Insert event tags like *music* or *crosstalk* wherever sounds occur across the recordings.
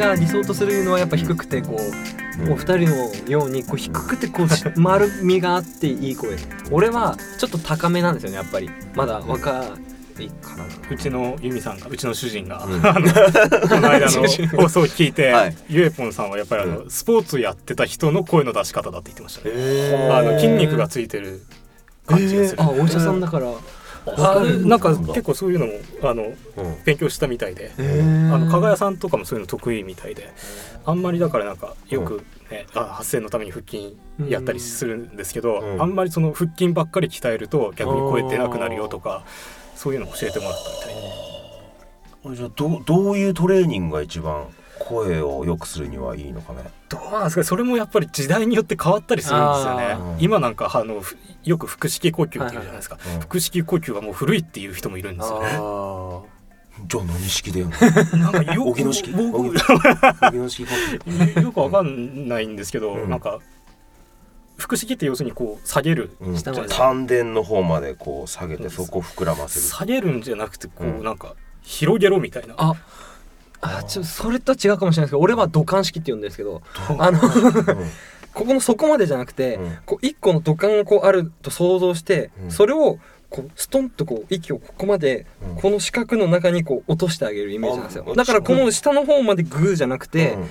俺が理想とするのはやっぱ低くてこう、お二人のようにこう低くてこうし丸みがあっていい声。俺はちょっと高めなんですよねやっぱり。まだ若いからな。うちのユミさんがうちの主人が、うん。*laughs* あのこの間の *laughs* 放送を聞いて、はい。ゆえぽんさんはやっぱりあの、スポーツやってた人の声の出し方だって言ってましたね、へあの筋肉がついてる感じがする、あお医者さんだから。あなんか結構そういうのもあのうん。勉強したみたいで、あの加賀谷さんとかもそういうの得意みたいで。あんまりだからなんかよく、ねあ発声のために腹筋やったりするんですけど、うん。あんまりその腹筋ばっかり鍛えると逆に声出なくなるよとかそういうのを教えてもらったみたいで。じゃあどうどういうトレーニングが一番声を良くするにはいいのかね。どうなんですかそれもやっぱり時代によって変わったりするんですよね。あー今なんかあのふよく腹式呼吸っていうじゃないですか、はいはい。うん腹式呼吸はもう古いっていう人もいるんですよね。あじゃあ何式でやんのなんかよ荻野式。*laughs* よくわかんないんですけど、うん。なんか腹式って要するにこう下げる、うん。丹田の方までこう下げてそこ膨らませる。下げるんじゃなくてこう、うん。なんか広げろみたいな。ああちょそれとは違うかもしれないですけど俺は土管式って言うんですけどあの *laughs* ここの底までじゃなくて、うん。こう一個の土管がこうあると想像して、うん。それをこうストンとこう息をここまで、うん。この四角の中にこう落としてあげるイメージなんですよ。あだからこの下の方までグーじゃなくて、うん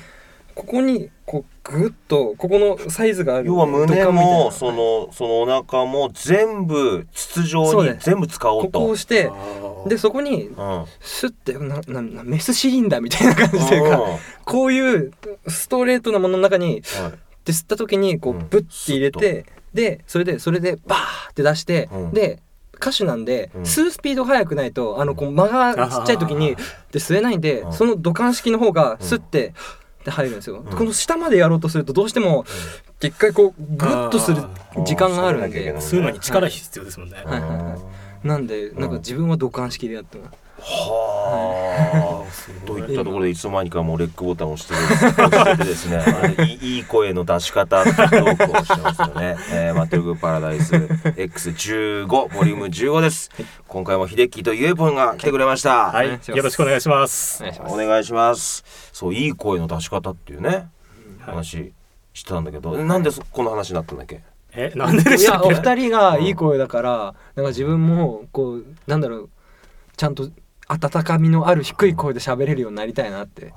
ここにこうグッとここのサイズがある要は胸もそのそのお腹も全部筒状に全部使おうこと。こをしてでそこにうんシュッてなななメスシリンダーみたいな感じというかこういうストレートなものの中にうんはい。で吸った時にこううん。ブッて入れて、でそれでそれでバーって出して、うん。で歌手なんで、うん。吸うスピード速くないとあのこう間がちっちゃい時にあで吸えないんで、うん。その土管式の方が吸って、で入るんですよ、ん。この下までやろうとするとどうしても一回こうグッとする時間があるんで。そうなきゃいけない吸うのに力必要ですもんね、はいはいはい。なんでなんか自分は土管式でやってます、はあ。といったところでいつの間にかもうレックボタンを押してです *laughs* ね、いいいい声の出し方っトークをしてますよね。えー、マトゥーグパラダイス X15 ボリューム15です。今回も秀樹とゆえぽんが来てくれました。はい、お願いよろしくお願いしますお願いしますお願いします。そういい声の出し方っていうね、話してたんだけど、なんでそこの話になったんだっけ？えなんででいやしたっけ？お二人がいい声だからなんか自分もこうなんだろうちゃんと温かみのある低い声で喋れるようになりたいなって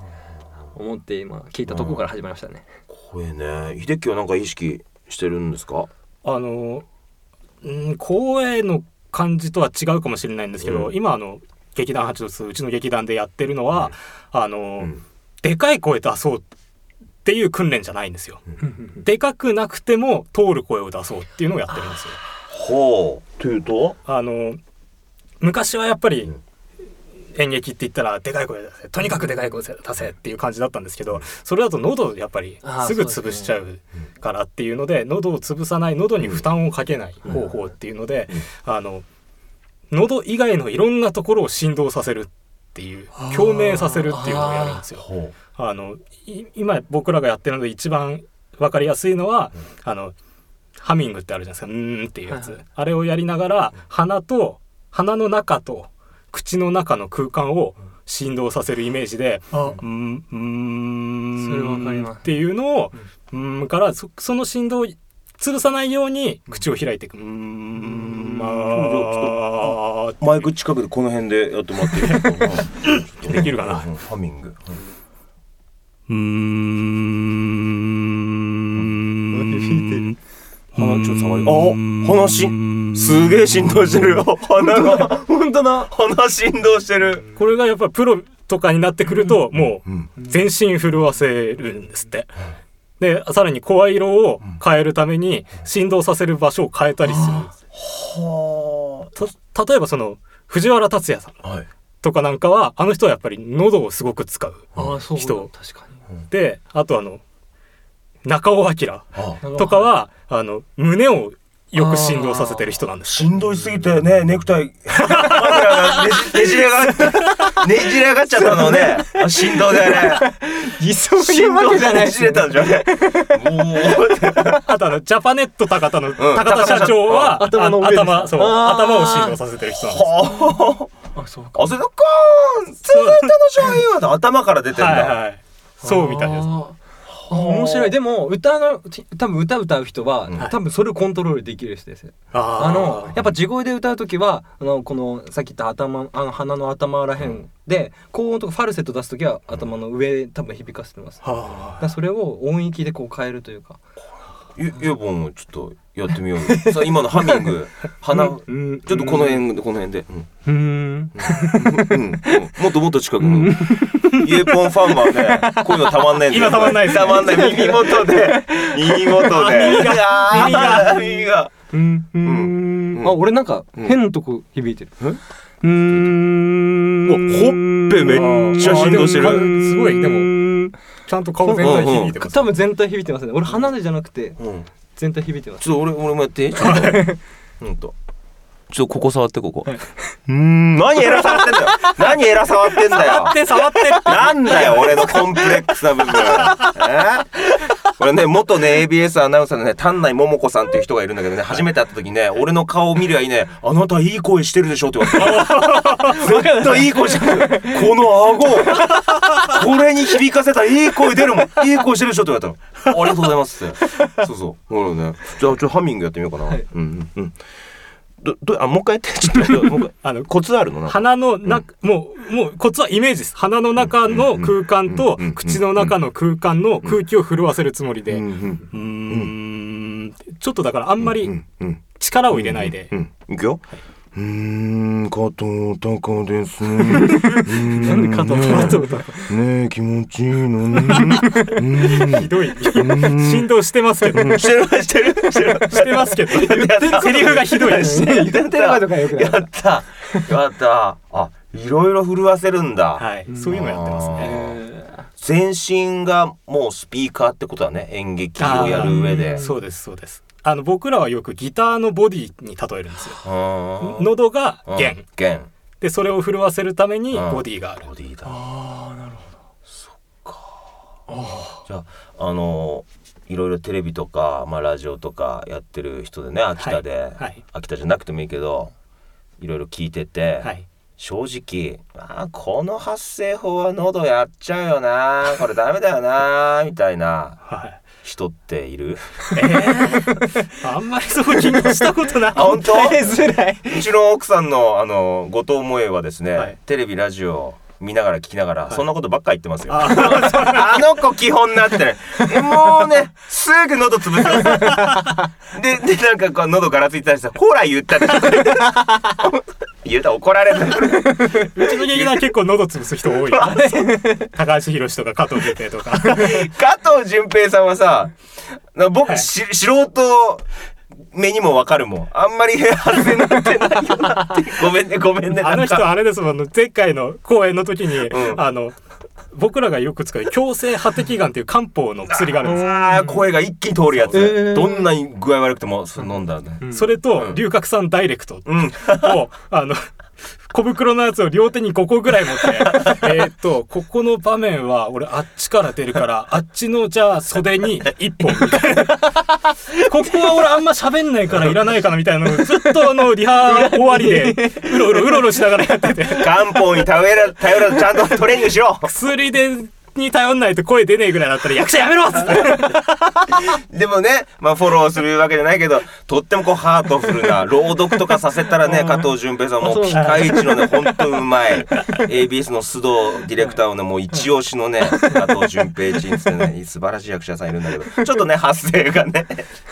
思って今聞いたところから始まりましたね。声ね、秀樹はなんか意識してるんですか？あのうん声の感じとは違うかもしれないんですけど、うん今あの劇団八度数うちの劇団でやってるのは、あの、うんでかい声出そうっていう訓練じゃないんですよ。でかくなくても通る声を出そうっていうのをやってるんですよ。ほう。というと？あの昔はやっぱりうん演劇って言ったらでかい声出せとにかくでかい声出せっていう感じだったんですけどそれだと喉やっぱりすぐ潰しちゃうからっていうので喉を潰さない喉に負担をかけない方法っていうのであの喉以外のいろんなところを振動させるっていう共鳴させるっていうのをやるんですよ。あのい今僕らがやってるので一番わかりやすいのは、あのハミングってあるじゃないですか「うーん」っていうやつ、あれをやりながら鼻と鼻の中と口の中の空間を振動させるイメージで「あ。うーんうーん」それわかります。っていうのを「うーん」からそその振動を潰さないように口を開いていく「うーん」まあマイク近くでこの辺でやってもらっていいですか？*laughs* できるかな？うん。ハミング。うー *laughs* ん。鼻ちょっと触り。あ、鼻し。ん、すげえ振動してるよ。鼻が。本当だ。鼻振動してる。これがやっぱプロとかになってくるともううん。全身震わせるんですって。でさらに声色を変えるために振動させる場所を変えたりするんです例えばその藤原竜也さん。とかなんかはあの人はやっぱり喉をすごく使うあそう人であとあの中尾明とかはあの胸をよく振動させてる人なんです。しんどいすぎてね、ネクタイ、*laughs* ねじれが、ねじれ上がっちゃったのをね、あ振動でね、いそういうわけじゃないねじれたんじゃね。もあとあのジャパネット高田のん。高田社長は、高田社頭の頭そう頭を振動させてる人なんです。う、あ。そうか。ん、続いての商品は頭から出てんだ。はいはい。そうみたいです。あー。あ面白い。でも歌の多分歌歌う人は、うん。多分それをコントロールできる人ですよああのやっぱ地声で歌う時はあのこのさっき言った頭あの鼻の頭らへんで、高音とかファルセット出す時は頭の上多分響かせてます、だそれを音域でこう変えるというかゆゆうぼんもちょっとやってみようよさあ今のハミング鼻ちょうん。っとこの辺でこの辺で、うん。うーん。もっともっと近くの。イエポンファンはねこういうのたまんないんだよ今たまんないたまんない。耳元で。*laughs* 耳元で。耳が。耳が。耳が。うん。ううん。ん。あ俺なんかうん変なとこ響いてる。えうーんほっぺめっちゃ振動してる。すごいでももちゃんと顔全体響いてます、多分全体響いてますね。俺鼻でじゃなくてうん。全体響いてます。ちょっと俺俺もやってちょっと。ほんとちょっとここ触ってここ、はい。うーん。何偉触ってんだよ。*laughs* 何偉触ってんだよ。触って触ってって。なんだよ俺のコンプレックスな部分。え？これね元ね ABS アナウンサーのね丹内桃子さんっていう人がいるんだけどね初めて会った時ね俺の顔を見りゃいいね「あなたいい声してるでしょ」って言われた絶対いい声してる。この顎これに響かせたらいい声出るもん。いい声してるでしょって言われたの。ありがとうございますって。そうそう。ほらねじゃあちょっとハミングやってみようかな、はい。うんうんうんどどあもう一回やってちょっと *laughs* あのコツあるの？鼻の中、もうもうコツはイメージです。鼻の中の空間とうん。うん。口の中の空間の空気を震わせるつもりで。ううん。ちょっとだからあんまりうん。うん。力を入れないで。うん、いくよ。うーん、加藤隆です。な *laughs* なんで加藤隆ねえ、気持ちいいのね。*laughs* うんひどい。振動してますけど。うん。してるしてるしてる。してますけど。セリフがひどい。ってる前とかよくない。やった。やったあ、いろいろ震わせるんだ。はい。そういうのやってますね。え全身がもうスピーカーってことだね。演劇をやる上で。そうですそうですあの僕らはよくギターのボディに例えるんですよ。喉がうん弦弦。でそれを震わせるためにうん。ボディがある。ボディだ。ああなるじゃああのいろいろテレビとか、まあ、ラジオとかやってる人でね秋田で、はい。秋田じゃなくてもいいけどいろいろ聞いてて、はい正直あーこの発声法は喉やっちゃうよなこれダメだよな *laughs* みたいなはい人っている？えー、*laughs* あんまりそう気にしたことなくあ本当？づらいうちの奥さんのあの後藤萌はですね、はいテレビラジオ見ながら聞きながら、いそんなことばっか言ってますよ。ああの子基本なってね。もうね、すぐ喉潰す。*laughs* で、で、なんかこう喉ガラついたりして、ほら言ったって。言ったら怒られる。*laughs* うちの劇団結構喉潰す人多い *laughs* 高橋宏とか加藤哲平とか *laughs* 加藤純平さんはさ、な僕、はいし素人目にもわかるもん。あんまり外れになってないよなって。ごめんね、ごめんね。あの人あれですもん前回の公演の時に、うんあの僕らがよく使う強制破滴丸っていう漢方の薬があるんです。よあー声が一気に通るやつ、えー。どんなに具合悪くても飲んだ。それとうん。龍角散ダイレクトうん。をあの小袋のやつを両手に5個ぐらい持って。*laughs* えーっとここの場面は俺あっちから出るからあっちのじゃあ袖に1本。みたいなここは俺あんま喋んないからいらないかなみたいなのをずっとあのリハ終わりでうろうろうろうろしながらやってて。漢方に頼ら頼らずちゃんとトレーニングしろ薬でに頼んないと声出ねえぐらいだったら役者やめろっつって。*laughs* でもね、まあフォローするわけじゃないけど、とってもこうハートフルな、朗読とかさせたらね、加藤純平さんもうピカイチのね、ほんとうまい。ABS の須藤ディレクターのね、もう一押しのね、加藤純平ちんつってね、素晴らしい役者さんいるんだけど、ちょっとね、発声がね、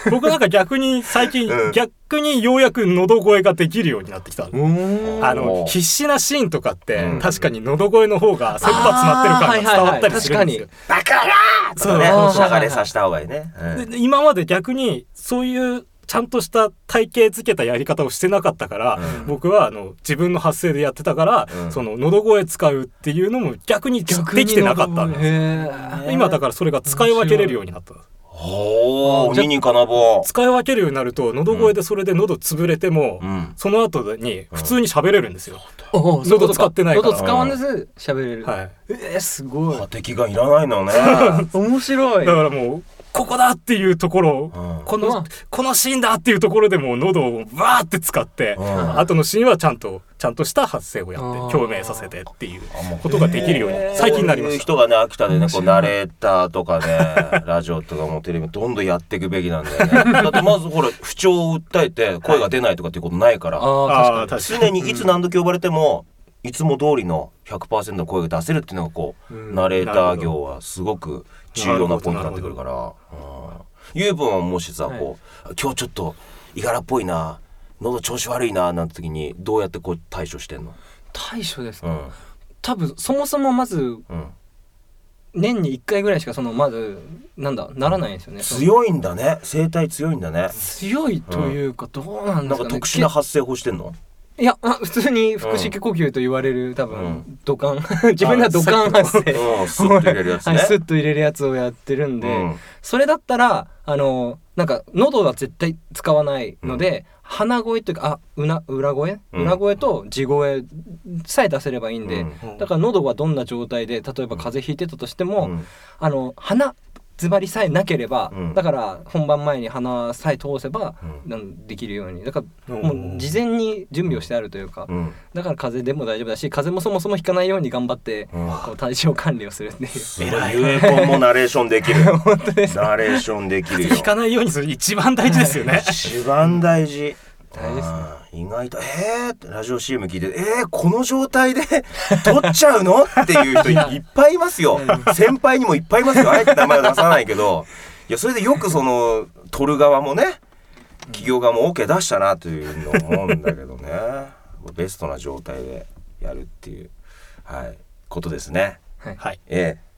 僕なんか逆に最近、うん。逆にようやく喉声ができるようになってきた。あの必死なシーンとかって、うん。確かに喉声の方が切羽詰まってる感が伝わったりするんですよ。だからとかね、そう。しゃがれさせた方がいいね。うん。で今まで逆にそういうちゃんとした体系づけたやり方をしてなかったから、うん。僕はあの自分の発声でやってたから、うん。その喉声使うっていうのも逆にできてなかったんです今だからそれが使い分けれるようになったほー、じゃ二人金棒。使い分けるようになると喉声でそれで喉潰れても、うん。その後に普通に喋れるんですよ、お喉使ってないから。喉使わんず喋れる。はい。えーすごい。破敵がいらないのね。*laughs* 面白い。だからもうここだっていうところうん。この、まあこのシーンだっていうところでもう喉をバーって使って、うん。後のシーンはちゃんとちゃんとした発声をやって共鳴させてっていうあもうことができるように最近になりました。こういう人がね秋田でねこうナレーターとかね *laughs* ラジオとかもテレビもどんどんやっていくべきなんだよね。*laughs* だってまずほら不調を訴えて声が出ないとかっていうことないから、あああー確か確かに。常にいつ何時呼ばれてもいつも通りの100%の声が出せるっていうのがこう、うん。ナレーター業はすごく重要なポイントになってくるから。うん。ゆうぶんはもしさ、はい。こう今日ちょっといがらっぽいな喉調子悪いななんて時にどうやってこう対処してんの？対処ですか、うん。多分そもそもまずうん。年に1回ぐらいしかそのまずなんだならないんですよね。強いんだね。声帯強いんだね。強いというかどうなんですかね。なんか特殊な発声法してんの？いやあ普通に腹式呼吸と言われる多う分土管。*laughs* 自分では土管発声。う。んスッと入れるやつね。はい、スッと入れるやつをやってるんで、うん。それだったらあのなんか喉は絶対使わないので、鼻声というかあうな裏声、うん。裏声と地声さえ出せればいいんで、うん。だから喉がどんな状態で例えば風邪ひいてたとしても、うん。あの鼻詰まりさえなければ、うん。だから本番前に鼻さえ通せば、うん。なんできるように。だからうん。もう事前に準備をしてあるというか、うん。だから風邪でも大丈夫だし風邪もそもそもひかないように頑張って、うん。こう体調管理をするっていう。すごい。ゆえぽんもナレーションできる。本当です。ナレーションできるよ。引かないようにする一番大事ですよね。一番大事。大事ですね意外とえーってラジオ CM 聞いてえー、この状態で *laughs* 撮っちゃうの？っていう人いいっぱいいますよ。先輩にもいっぱいいますよ。あえて名前は出さないけど。いやそれでよくその撮る側もね企業側も OK 出したなというのを思うんだけどね。*laughs* ベストな状態でやるっていうはいことですね。はい。はい。ええ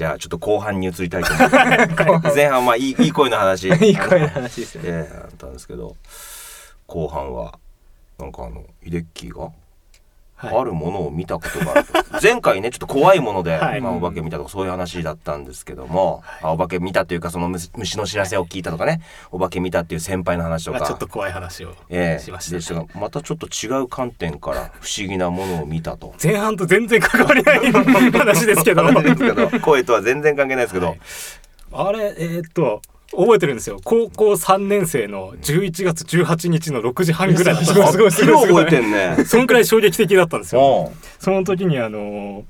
じゃあちょっと後半に移りたいと思います *laughs* 前半はまあいいいい声の話いい声の話ですよね。ええあったんですけど後半はなんかあのヒデッキーがはい。あるものを見たことがあると、*laughs* 前回ねちょっと怖いもので、はい。まあ、お化け見たとかそういう話だったんですけども、あお化け見たというかその虫虫の知らせを聞いたとかね、お化け見たっていう先輩の話とか、まあちょっと怖い話をええ。しましたでしたがまたちょっと違う観点から不思議なものを見たと。前半と全然関わりない話ですけど。声とは全然関係ないですけど、はいあれえーっと覚えてるんですよ。高校3年生の11月18日の6時半ぐらいだったんですよ。すごい覚えてんね。そんくらい衝撃的だったんですよ。その時にあの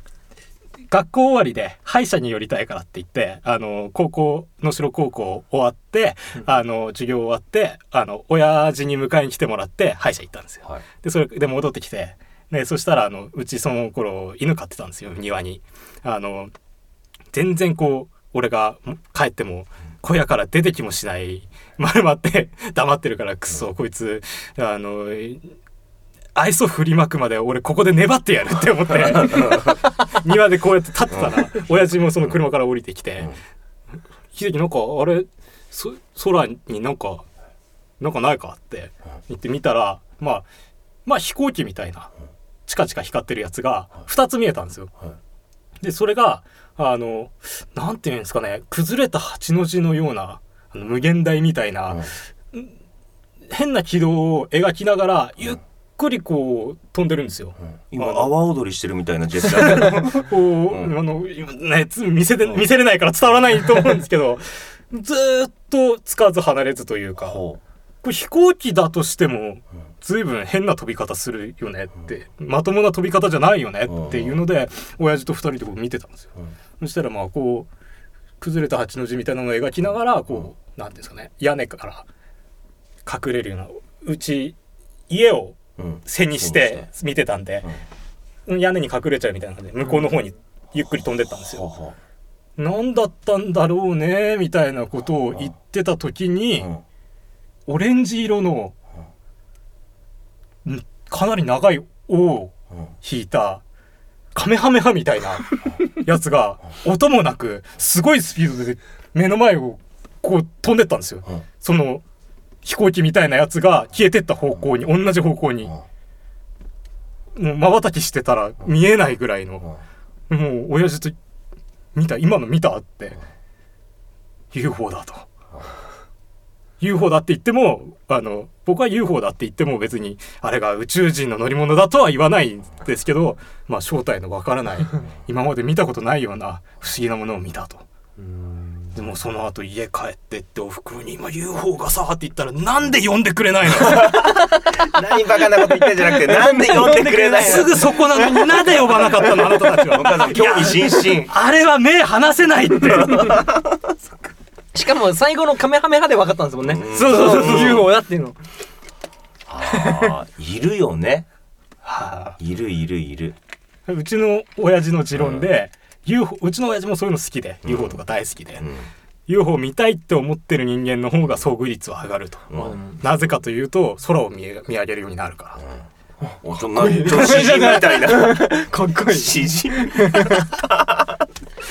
学校終わりで歯医者に寄りたいからって言ってあの高校能代高校終わってあの授業終わってあの親父に迎えに来てもらって歯医者行ったんですよ。はい。でそれで戻ってきてでそしたらあのうちその頃犬飼ってたんですよ庭に。あの全然こう俺が帰っても小屋から出てきもしない。*laughs* 丸まって黙ってるからくっそこいつあの愛想振りまくまで俺ここで粘ってやるって思って。*laughs* 庭でこうやって立ってたら親父もその車から降りてきて「秀樹なんかあれそ空になんかなんかないか?」って言ってみたらまあまあ飛行機みたいなチカチカ光ってるやつが2つ見えたんですよ。でそれがあのなんていうんですかね崩れた八の字のようなあの無限大みたいな、変な軌道を描きながらゆっくりこう飛んでるんですよ。今阿波踊りしてるみたいなジェスチャー。*laughs* こう、あの今ねつ見せて見せれないから伝わらないと思うんですけどずーっとつかず離れずというかこほれ飛行機だとしても随分変な飛び方するよねってまともな飛び方じゃないよねっていうので親父と二人でこう見てたんですよ。そしたらまあこう崩れた八の字みたいなのを描きながらこう、なんですかね屋根から隠れるようなうち家をううん。背にして見てたんで、屋根に隠れちゃうみたいな感じで向こうの方にゆっくり飛んでったんですよ。ほうほ何だったんだろうねみたいなことを言ってた時に、ううん。オレンジ色の、んかなり長い尾をうん引いたカメハメハみたいなやつが音もなくすごいスピードで目の前をこう飛んでったんですよ。うん。その飛行機みたいなやつが消えてった方向に同じ方向に。もう瞬きしてたら見えないぐらいのもう親父と見た今の見たって UFO だと UFO だって言ってもあの僕は UFO だって言っても別にあれが宇宙人の乗り物だとは言わないんですけど、まあ、正体のわからない *laughs* 今まで見たことないような不思議なものを見たと。でもその後家帰ってっておふくろに「今 UFO がさ」って言ったら「なんで呼んでくれないの? *laughs* 何バカなこと言ってんじゃなくてなんで呼んでくれないの？すぐそこなのになんで呼ばなかったの？あなたたちお母さはん興味津々あれは目離せないって *laughs* しかも最後のカメハメハで分かったんですもんね。うん。そうそうそう。UFO だっていうの。あーいるよね。はい。るいるいる。あうちの親父の持論で、UFO うちの親父もそういうの好きで、UFO とか大好きで、うん。UFO 見たいって思ってる人間の方が遭遇率は上がると、うん。なぜかというと空を見上げるようになるから、おちょなちょ詩人みたいな。*laughs* かっこいい。詩人 *laughs*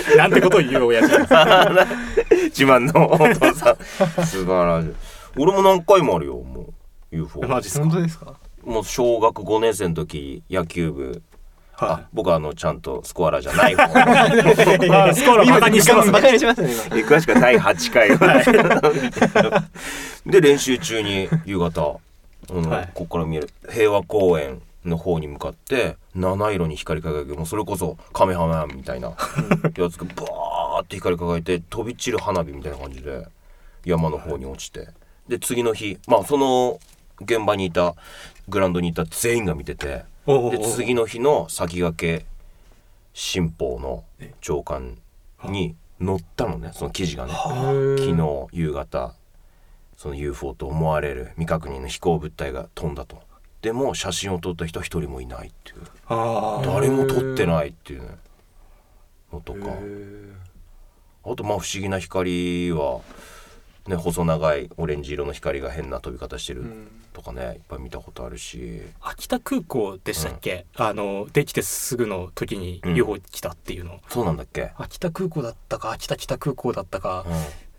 *laughs* なんてことを言う親父。*laughs* 自慢のお父さん。素晴らしい。俺も何回もあるよもう UFO マジですか？もう小学5年生の時野球部。僕はあのちゃんとスコアラーじゃない方。*laughs* スコアラバカにしてますバねカにしますね今。詳しくは第8回で練習中に夕方、うんはい。ここから見える平和公園の方に向かって七色に光り輝く。もうそれこそカメハメハみたいな。やつがバーって光り輝いて飛び散る花火みたいな感じで山の方に落ちて。で次の日まあその現場にいたグラウンドにいた全員が見ててで次の日の先駆け新報の朝刊に載ったのねその記事がね。昨日夕方その UFO と思われる未確認の飛行物体が飛んだとでも写真を撮った人は一人もいないっていう。あー。誰も撮ってないっていうねのとか。あとまあ不思議な光はね細長いオレンジ色の光が変な飛び方してるとかねいっぱい見たことあるし。秋田空港でしたっけ、あのできてすぐの時にうん。UFO 来たっていうの、そうなんだっけ、秋田空港だったか秋田北空港だったか。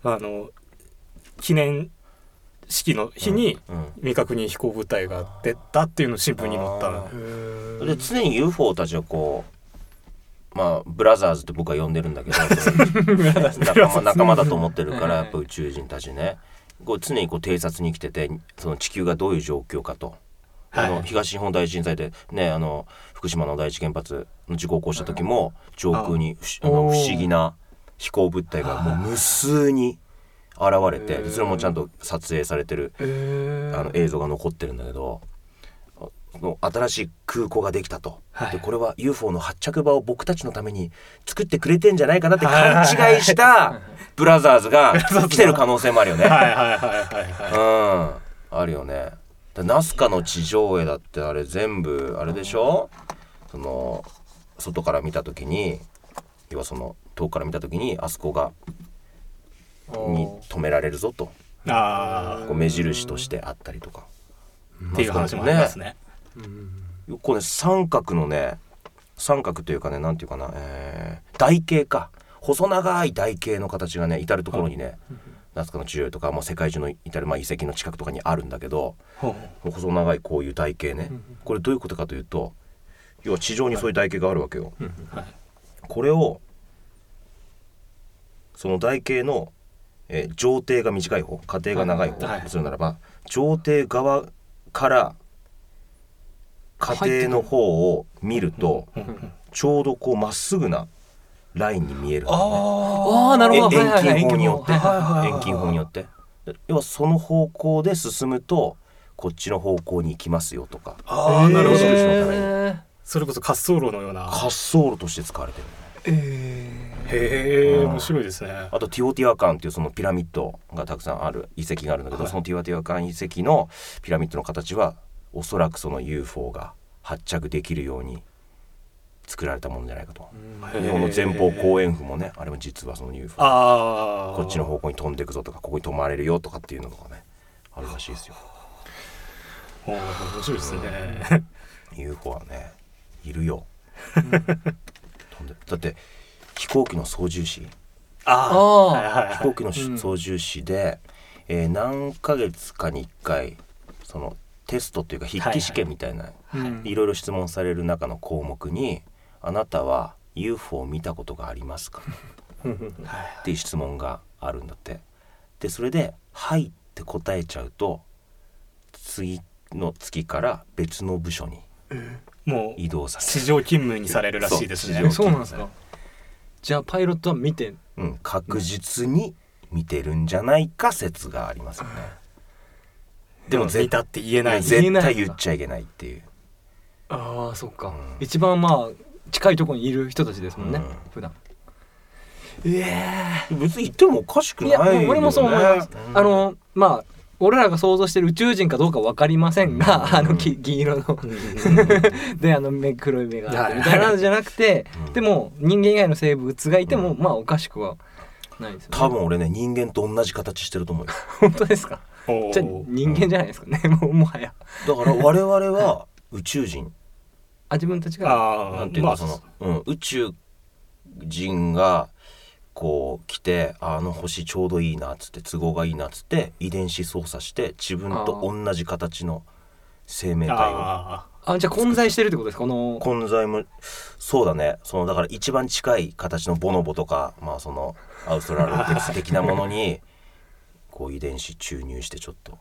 う、あの記念式の日に未確認飛行物体が出たっていうのを新聞に載ったで常に UFO たちはこうまあブラザーズって僕は呼んでるんだけど *laughs* 仲間仲間だと思ってるからやっぱ宇宙人たちね。こう常にこう偵察に来ててその地球がどういう状況かと。あのはい東日本大震災でねあの福島の第一原発の事故を起こした時も上空に不思あの不思議な飛行物体がもう無数に現れてでそれもちゃんと撮影されてるあの映像が残ってるんだけど新しい空港ができたと、はい。でこれは UFO の発着場を僕たちのために作ってくれてんじゃないかなって勘違いしたブラザーズが *laughs* 来てる可能性もあるよね。あるよね。でナスカの地上絵だってあれ全部あれでしょ？その外から見た時に要はその遠くから見た時にあそこがに止められるぞと。いあこう目印としてあったりとか。ーっていう話もありますね。これね三角のね三角というかねなんていうかな、えー台形か。細長い台形の形がね至る所にね、ナスカの地上絵とかもう世界中の至る、まあ、遺跡の近くとかにあるんだけどほう。細長いこういう台形ね、これどういうことかというと要は地上にそういう台形があるわけよ。はい。これをその台形の、えー上底が短い方下底が長い方はい。とするならば上底側から下底の方を見るとちょうどこうまっすぐなラインに見えるね。ああなるほど。えはいはいはい。遠近法によって。はいはいはい遠近法によって。で要はその方向で進むとこっちの方向に行きますよとか。ああなるほど。それこそ滑走路のような。滑走路として使われてるへえ面白いですね。あとティオティワカンっていうそのピラミッドがたくさんある遺跡があるんだけど、はい。そのティオティワカン遺跡のピラミッドの形はおそらくその UFO が発着できるように作られたものじゃないかと。日本の前方後円墳もねあれも実はその UFO こっちの方向に飛んでいくぞとかここに止まれるよとかっていうのがねあるらしいですよ。面白いですね。UFO はねいるよ。*laughs* 飛んでだって飛行機の操縦士。ああ飛行機の操縦士で、えー何ヶ月かに1回そのテストというか筆記試験みたいな、うん。いろいろ質問される中の項目に「あなたは UFO を見たことがありますか?」っていう質問があるんだって。でそれで「はい」って答えちゃうと次の月から別の部署にもう移動させ地上勤務にされるらしいですね。そうなんですか？じゃあパイロットは見てうん、確実に見てるんじゃないか説がありますよね。でも見たって言えない。絶対言っちゃいけないっていう。ああそっか、うん。一番まあ近いところにいる人たちですもんね、うん。普段。え別に言ってもおかしくえないよ、ね。いや俺もそう思います、うん。あのまあ俺らが想像してる宇宙人かどうか分かりませんが、うん。あのき銀色の。であの目黒い目があってみたいなのじゃなくて、うん。でも人間以外の生物がいても、うん。まあおかしくはないですよね。多分俺ね人間と同じ形してると思うよ。本当ですか？じゃあ人間じゃないですかね、もうもはや。だから我々は宇宙人。あ自分たちが？なんていうかその、うん、宇宙人がこう来てああの星ちょうどいいなっつって都合がいいなっつって遺伝子操作して自分と同じ形の生命体を。ああじゃあ混在してるってことですか？この。混在もそうだね。そのだから一番近い形のボノボとかまあそのアウストラロペス的なものに *laughs* こう遺伝子注入してちょっと。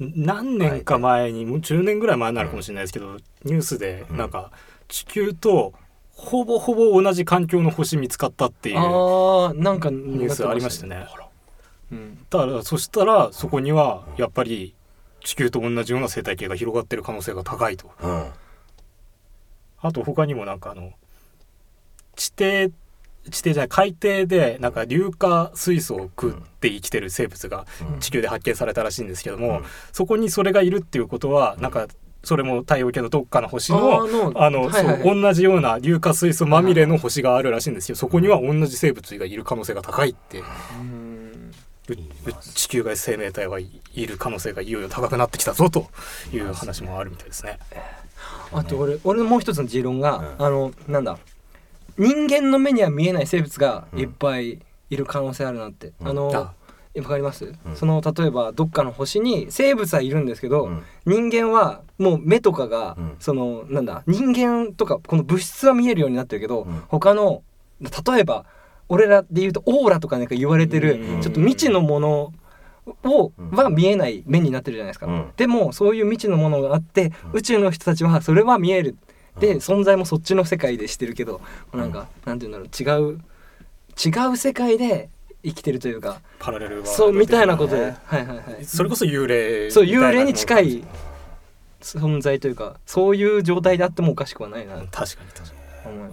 ー何年か前にもう10年ぐらい前になるかもしれないですけど、ニュースでなんか地球とほぼほぼ同じ環境の星見つかったっていうああなんかニニュースありましたね。うん、だからそしたらそこにはやっぱり地球と同じような生態系が広がってる可能性が高いと。うんあと他にもなんかあの地底地底じゃない海底でなんか硫化水素を食って生きてる生物がうん地球で発見されたらしいんですけども、うんそこにそれがいるっていうことはなんかそれも太陽系のどっかの星のあのはいはいはい。そう同じような硫化水素まみれの星があるらしいんですけどそこには同じ生物がいる可能性が高いって、地球外生命体がいいる可能性がいよいよ高くなってきたぞという話もあるみたいですね。あと俺俺のもう一つの持論が、うん。あのなんだ。人間の目には見えない生物がいっぱいいる可能性あるなって、うん。あのあわかります、うん。その例えばどっかの星に生物はいるんですけど、うん。人間はもう目とかが、うん。そのなんだ人間とかこの物質は見えるようになってるけど、うん。他の例えば俺らで言うとオーラとかなんか言われてる、うん。ちょっと未知のものを、うん。は見えない目になってるじゃないですか、うん。でもそういう未知のものがあって、うん。宇宙の人たちはそれは見える。で、うん。存在もそっちの世界でしてるけどなんか、なんて言うんだろう違う違う世界で生きてるというかパラレルワールドそうみたいなことで、ねはいはいはい。それこそ幽霊そう幽霊に近い存在というかそういう状態であってもおかしくはないなと確かに確かに。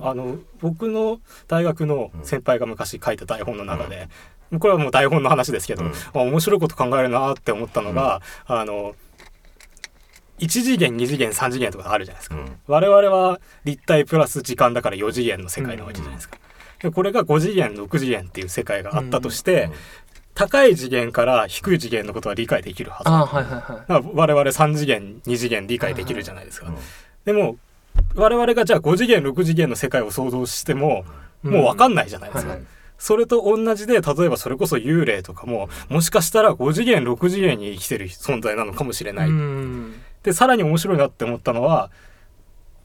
あの僕の大学の先輩が昔書いた台本の中で、これはもう台本の話ですけど、うん。あ面白いこと考えるなって思ったのが、あの1次元2次元3次元とかあるじゃないですか、うん。我々は立体プラス時間だから4次元の世界なわけじゃないですか。でこれが5次元6次元っていう世界があったとして、高い次元から低い次元のことは理解できるはずはいはいはいだから我々3次元2次元理解できるじゃないですか。うんでも我々がじゃあ5次元6次元の世界を想像してももう分かんないじゃないですか。はいはいそれと同じで例えばそれこそ幽霊とかももしかしたら5次元6次元に生きてる存在なのかもしれない。うんでさらに面白いなって思ったのは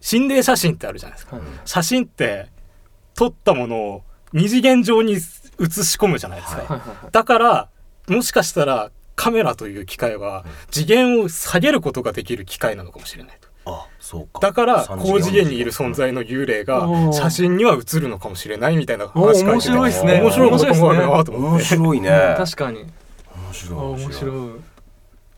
心霊写真ってあるじゃないですか。はい写真って撮ったものを二次元上に映し込むじゃないですか。はいだからもしかしたらカメラという機械は次元を下げることができる機械なのかもしれないと。あそうか。だから三高次元にいる存在の幽霊が写真には映るのかもしれないみたいな話面白いですね。面白いこと考えるなと思面って。白いね。確かに。面あ白い。面白い。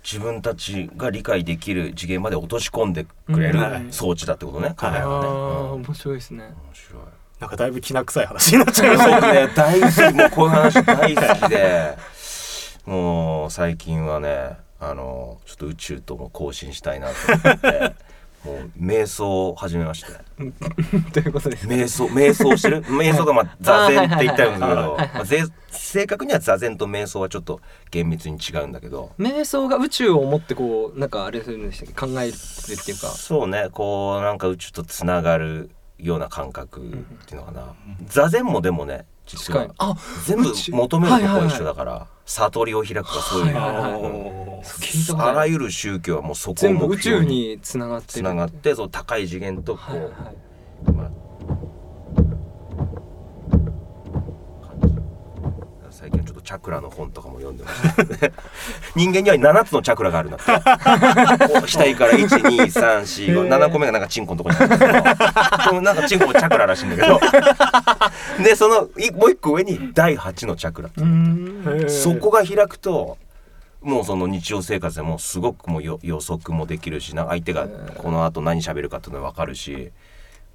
自分たちが理解できる次元まで落とし込んでくれるうん。装置だってことね、カメあラはね、あうん。面白いですね。面白いなんかだいぶきな臭い話になっちゃいました。僕ね大好きもうこういう話大好きでもう最近はねあのちょっと宇宙とも交信したいなと思ってもう瞑想を始めまして。ということです瞑想瞑想してる？瞑想がまあ座禅って言ったんですけはいどまあぜ正確には座禅と瞑想はちょっと厳密に違うんだけど。瞑想が宇宙を持ってこうなんかあれするんでしたっけ？考えるっていうか。そうねこうなんか宇宙とつながるような感覚っていうのかな。座禅もでもね実は。全部求めることはは一緒だから悟りを開くとかそういうはい。あらゆる宗教はもうそこを全部宇宙ににつながってるつながってその高い次元とこはいはいはう、まあ、感じ最近はちょっととチャクラの本とかも読んでました、人間には7つのチャクラがあるんだって。額から12345個目がなんかチンコのとこにあるんだけど。なんかチンコもチャクラらしいんだけど。でそのいもう一個上に第8のチャクラそこが開くともうその日常生活でもすごくもうよ予測もできるしな相手がこの後何喋るかっていうのが分かるし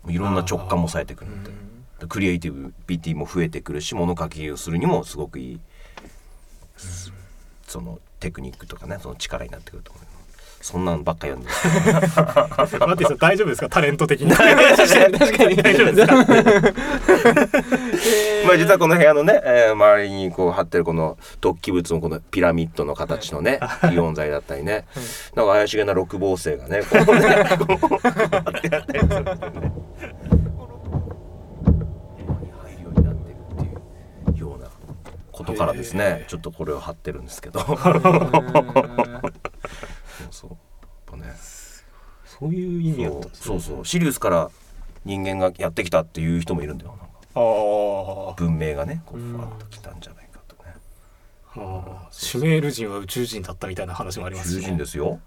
いろんな直感もさえてくるん。でクリエイティビティも増えてくるし物書きをするにもすごくいい。すそのテクニックとかねその力になってくると思う。そんなのばっか読んでるマティさん大丈夫ですか？タレント的に。確か？に大丈夫ですか？まあ実はこの部屋のね、えー周りにこう貼ってるこの突起物のこのピラミッドの形のね、イオン材だったりね、なんか怪しげな六芒星がねこうねこう貼ってあったりするんですよね。入るようになってるっていうようなことからですねちょっとこれを貼ってるんですけど。*laughs* そうそうやっぱね。そういう意味だったんですそうそう。シリウスから人間がやってきたっていう人もいるんだよあー。文明がねこううん。ふわっときたんじゃないかとね。あ。ーシュメール人は宇宙人だったみたいな話もあります宇宙しね人ですよ。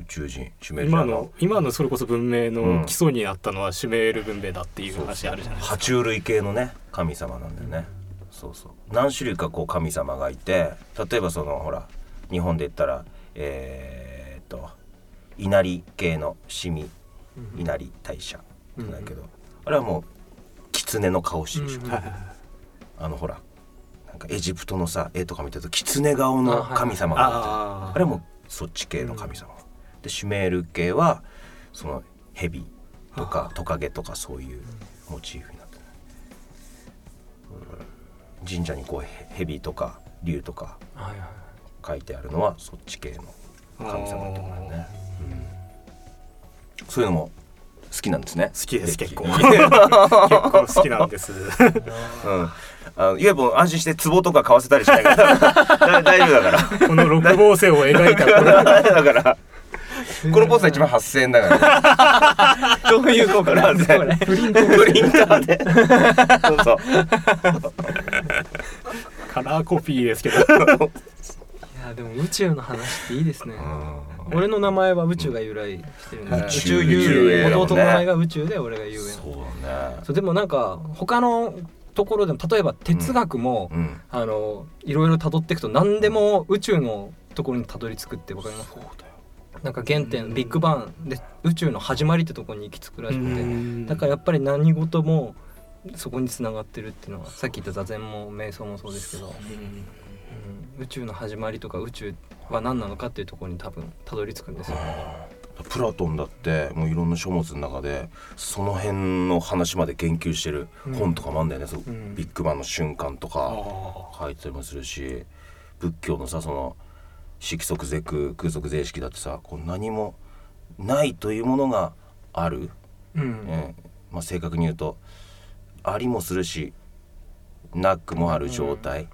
宇宙人シュメール人今の今のそれこそ文明うん。の基礎になったのはシュメール文明だっていう話あるじゃないですか。爬虫類系のね神様なんだよね、そうそう。何種類かこう神様がいて例えばそのほら日本で言ったらえーっと稲荷系のシミ稲荷大社だけど、あれはもう狐の顔してるでしょ、うんはいはいあのほらなんかエジプトのさ絵とか見てると狐顔の神様がいてあー。あれはもうそっち系の神様、でシュメール系はその蛇とかトカゲとかそういうモチーフになってる、うん神社にこうへ蛇とか竜とか書いてあるのはそっち系の神様とかだよね、そういうのも好きなんですね。好きです結構。うん結構好きなんです。*laughs* あのいわば安心して壺とか買わせたりしないから。*laughs* だ大丈夫だから。この六芒星を描いたこれだから *laughs* このポスター1万8000円だから、ね、どういう効果なんですかプリントプリンターで。そうそう。カラーコピーですけど。いやでも宇宙の話っていいですね。俺の名前は宇宙が由来してるんうんです宇宙宇宙遊遊泳ね。弟の名前が宇宙で俺が遊泳そうだね。そうでもなんか他のところでも例えば哲学も、うん。あのいろいろ辿っていくと何でも宇宙のところにたどり着くってわかりますそうだよなんか原点ビッグバンで宇宙の始まりってところに行き着くらしくてうん。だからやっぱり何事もそこにつながってるっていうのはさっき言った座禅も瞑想もそうですけど、うん。宇宙の始まりとか宇宙は何なのかっていうところに多分たどり着くんですよ。ね。プラトンだってもういろんな書物の中でその辺の話まで研究してる本とかもあるんだよね、そううん。ビッグバンの瞬間とあかー。書いてたりもするし仏教のさその色即是空空即是式だってさこう何もないというものがある、うん。ええまあ、正確に言うとありもするしなくもある状態、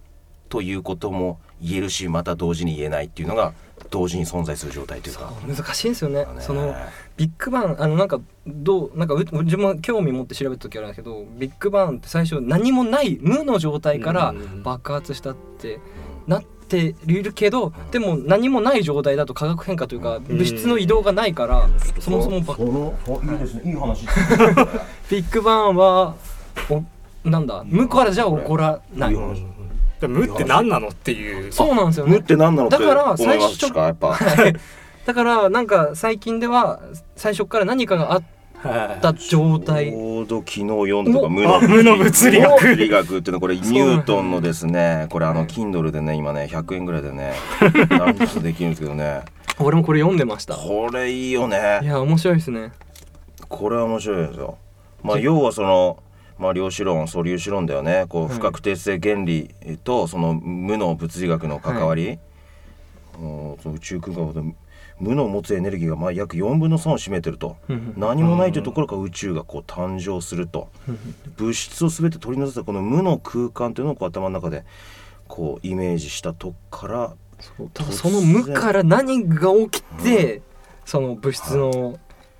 ということも言えるしまた同時に言えないっていうのが同時に存在する状態というか。難しいんですよね。ね。そのビッグバンあのなんかどうなんかう自分も興味持って調べた時あるんですけどビッグバンって最初何もない無の状態からうん。爆発したってなっているけどでも何もない状態だと化学変化というかん。物質の移動がないからそもそも爆のいいですね。いい話。*laughs* ビッグバンはおなんだ無からじゃ起こらない。無って何なのっていう。そうなんですよ無っねて何なのってだから最初かやっぱ。*laughs* だからなんか最近では最初から何かがあった状ち態ょうど昨日読んだとかお無のあ無の物理学。物理学っていうのはこれニュートンのですねこれあのはい。Kindle でね今ね100円ぐらいでね *laughs* 何とできるんですけどね。俺もこれ読んでました。これいいよいねや面白いですね。これは面白いですよ。まあ要はそのまあ量子論素粒子論だよね。こうはい。不確定性原理とその無の物理学の関わり、うんその宇宙空間で無の持つエネルギーがまあ約4分の3を占めてると。何もないというところから宇宙がこう誕生すると。物質を全て取り除いたこの無の空間というのをこう頭の中でこうイメージしたとこからその無から何が起きてその物質の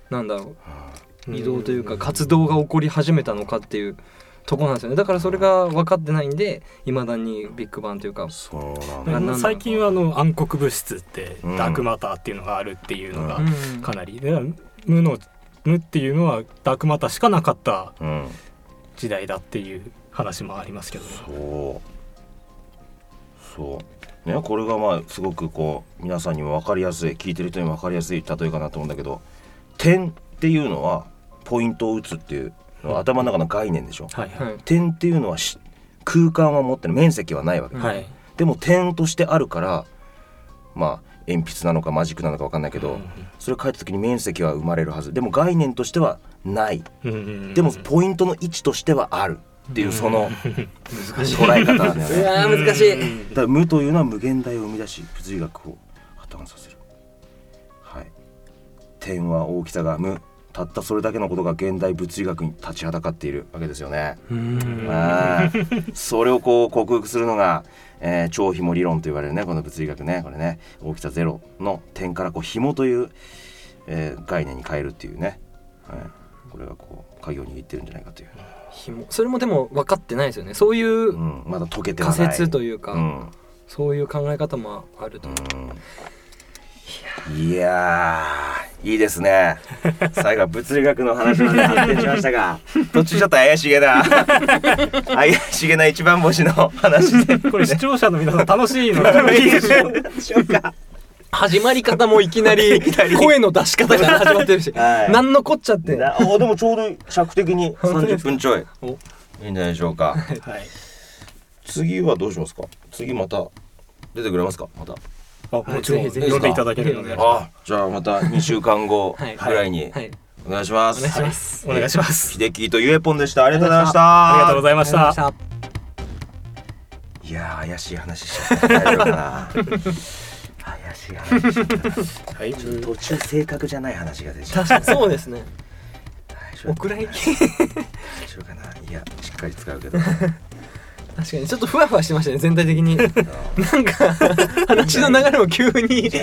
なんだろう移動というか活動が起こり始めたのかっていうとこなんですよね。だからそれが分かってないんでいまだにビッグバンというかそうな最近はあの暗黒物質ってうん。ダークマターっていうのがあるっていうのがうん。かなり、で無の無っていうのはダークマターしかなかったうん時代だっていう話もありますけどね。そう。そう。ねこれがまあすごくこう皆さんにも分かりやすい聞いてる人にも分かりやすい例えかなと思うんだけど点っていうのはポイントを打つっていうのは頭の中の概念でしょ？はい。ははい。点っていうのはし空間は持ってる面積はないわけ。い、はい。でも点としてあるからまあ鉛筆なのかマジックなのか分かんないけど、それ書いた時に面積は生まれるはず。でも概念としてはない。うん。うんうんでもポイントの位置としてはあるっていうその難しい。捉え方なんだね。*laughs* 難しい。だから無というのは無限大を生み出し物理学を破綻させる。はい。点は大きさが無。たったそれだけのことが現代物理学に立ちはだかっているわけですよね。それをこう克服するのが、えー超紐理論と言われるねこの物理学ね。これね大きさゼロの点からこう紐という、えー概念に変えるっていうね、はい、これがこう鍵を握ってるんじゃないかという、紐。それもでも分かってないですよね。そういううん、まだ解けてはない。仮説というか、うん。そういう考え方もあると、いやーいいですね。最後は物理学の話まで発展しましたが *laughs* 途中ちょっと怪しげな *laughs* 怪しげな一番星の話で。*laughs* これ視聴者の皆さん楽しいの？がいいでしょうか始まり方もいきなり声の出し方から始まってるし、はい。何のこっちゃって。なおでもちょうど尺的に30本当ですか？分ちょい。お。いいんじゃないでしょうか。はい。次はどうしますか？次また出てくれますか？またあもちろんぜひぜひ。呼んでいただけるので。あじゃあまた2週間後はいぐらいに。はい。お願いします、お願いします、お願いします。秀樹とゆえぽんでした。ありがとうございました。ありがとうございました。いましたいやー怪しい話しちゃった大丈夫かな。怪しい話しちゃった。はい。途中正確じゃない話が出ちゃう確かにそうですね。大丈夫お蔵入り大丈夫かな。いやしっかり使うけど確かに。ちょっとふわふわしてましたね全体的に。*laughs* なんか話の流れも急にち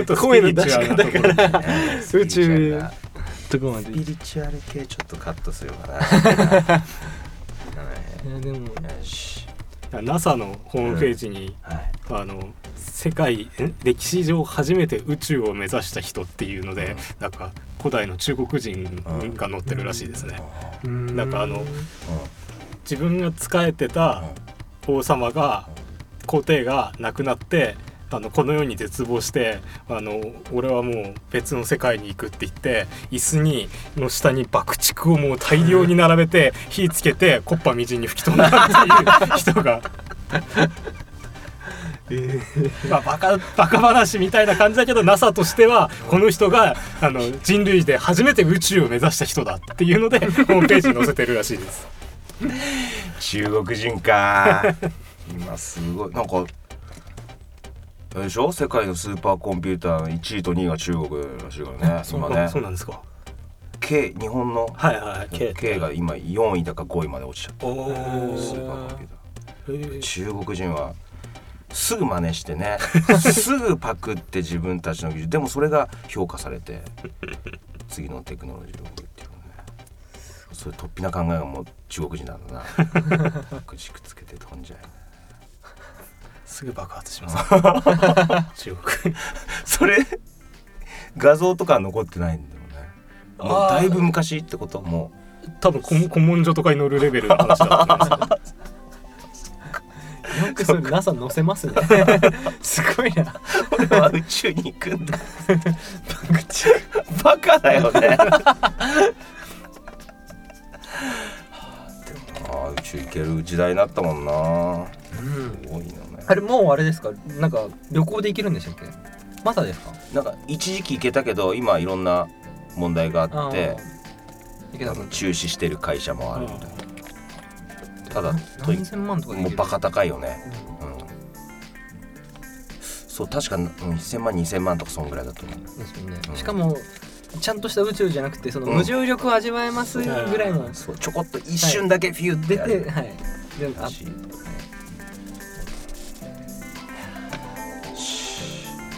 ょっと声の出し方からね。宇宙スとこまで。ピリチュアル系ちょっとカットするかな。は *laughs* いいやでも。よし NASA のホームページに、はい。あの世界ん歴史上初めて宇宙を目指した人っていうので、うん。なんか古代の中国人が載ってるらしいですね、なんかあの自分が仕えてた王様が皇帝が亡くなってあのこの世に絶望してあの俺はもう別の世界に行くって言って椅子にの下に爆竹をもう大量に並べて火つけてコッパみじんに吹き飛んだっていう人が。*laughs* まあ、バカバカ話みたいな感じだけど NASA としてはこの人があの人類で初めて宇宙を目指した人だっていうのでホームページに載せてるらしいです。中国人か。今すごい。なんかあれでしょ？世界のスーパーコンピューターの1位と2位が中国らしいからね *laughs* 今ね。そうなんですか。K 日本の？はいはい K, K が今4位だか5位まで落ちちゃった。おスーパーコンピューター。ー。中国人はすぐ真似してね。*laughs* すぐパクって自分たちの技術。でもそれが評価されて次のテクノロジーをそういう突飛な考えがもう中国人なんだな。*laughs* くじくつけて飛んじゃうすぐ爆発します。*laughs* 中国。それ画像とか残ってないんだよね。もうだいぶ昔ってこと？も多分古古文書とかに載るレベルの話だと思いますね。よくそれ NASA 載せますね。*laughs* すごいな。う俺は宇宙に行くんだ。バカだよねでもなあ宇宙行ける時代になったもんな。うん。すごいよね。あれもうあれですか？なんか旅行で行けるんでしたっけ？まだですか？なんか一時期行けたけど今いろんな問題があって行けなくなっ中止してる会社もあるみたいな。ただ何千万とかで行ける。もうバカ高いよね。うん。そう確かうん1000万2000万とかそんぐらいだと思う。ですよね。うん。しかもちゃんとした宇宙じゃなくてそのうん。無重力を味わえますぐらいのそうちょこっと一瞬だけフィューって出やる。てはい。であ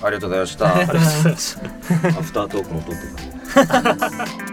ありがとうございました。アフタートークも撮ってた。